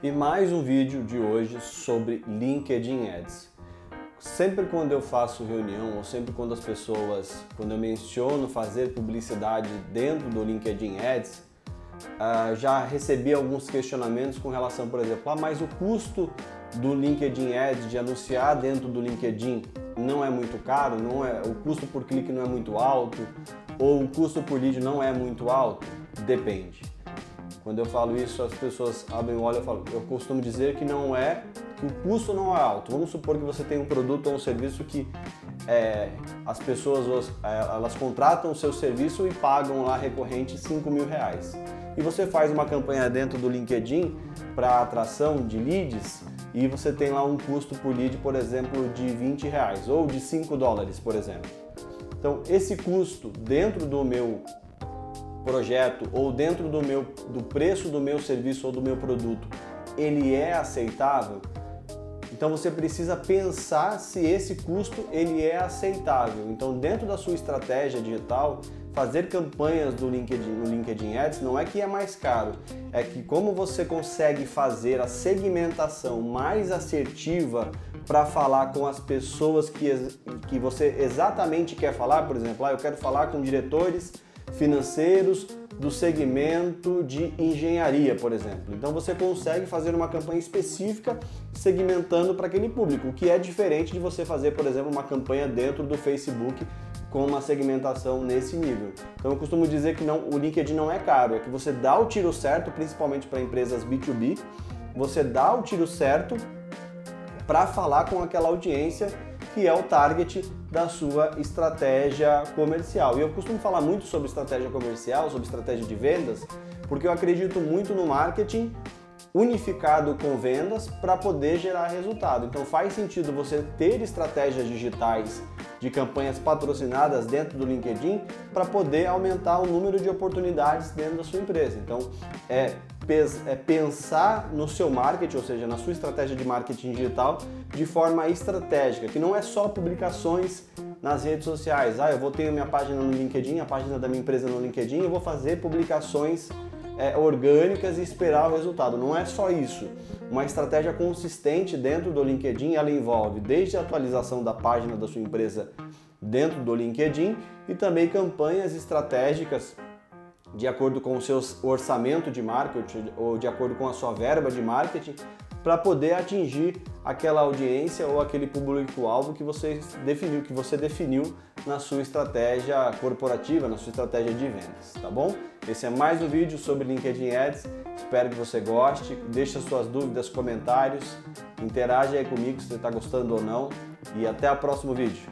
e mais um vídeo de hoje sobre LinkedIn Ads. Sempre quando eu faço reunião ou sempre quando as pessoas, quando eu menciono fazer publicidade dentro do LinkedIn Ads, uh, já recebi alguns questionamentos com relação, por exemplo, ah, mas o custo do LinkedIn Ads de anunciar dentro do LinkedIn não é muito caro, não é, o custo por clique não é muito alto ou o custo por lead não é muito alto? Depende. Quando eu falo isso, as pessoas abrem o olho e falam, eu costumo dizer que não é, que o custo não é alto. Vamos supor que você tem um produto ou um serviço que é, as pessoas é, elas contratam o seu serviço e pagam lá recorrente 5 mil reais. E você faz uma campanha dentro do LinkedIn para atração de leads e você tem lá um custo por lead, por exemplo, de 20 reais ou de 5 dólares, por exemplo. Então, esse custo dentro do meu projeto ou dentro do meu do preço do meu serviço ou do meu produto, ele é aceitável? Então você precisa pensar se esse custo ele é aceitável. Então dentro da sua estratégia digital, fazer campanhas do LinkedIn, no LinkedIn Ads não é que é mais caro, é que como você consegue fazer a segmentação mais assertiva para falar com as pessoas que, que você exatamente quer falar, por exemplo, ah, eu quero falar com diretores financeiros do segmento de engenharia, por exemplo. Então você consegue fazer uma campanha específica segmentando para aquele público, o que é diferente de você fazer, por exemplo, uma campanha dentro do Facebook com uma segmentação nesse nível. Então eu costumo dizer que não, o LinkedIn não é caro, é que você dá o tiro certo, principalmente para empresas B2B, você dá o tiro certo para falar com aquela audiência que é o target da sua estratégia comercial. E eu costumo falar muito sobre estratégia comercial, sobre estratégia de vendas, porque eu acredito muito no marketing unificado com vendas para poder gerar resultado. Então faz sentido você ter estratégias digitais de campanhas patrocinadas dentro do LinkedIn para poder aumentar o número de oportunidades dentro da sua empresa. Então é, pensar no seu marketing, ou seja, na sua estratégia de marketing digital de forma estratégica, que não é só publicações nas redes sociais. Ah, eu vou ter minha página no LinkedIn, a página da minha empresa no LinkedIn, eu vou fazer publicações é, orgânicas e esperar o resultado. Não é só isso. Uma estratégia consistente dentro do LinkedIn, ela envolve desde a atualização da página da sua empresa dentro do LinkedIn e também campanhas estratégicas de acordo com o seu orçamento de marketing ou de acordo com a sua verba de marketing para poder atingir aquela audiência ou aquele público-alvo que você definiu, que você definiu na sua estratégia corporativa, na sua estratégia de vendas, tá bom? Esse é mais um vídeo sobre LinkedIn Ads. Espero que você goste. Deixe suas dúvidas, comentários, interaja aí comigo se você está gostando ou não. E até o próximo vídeo.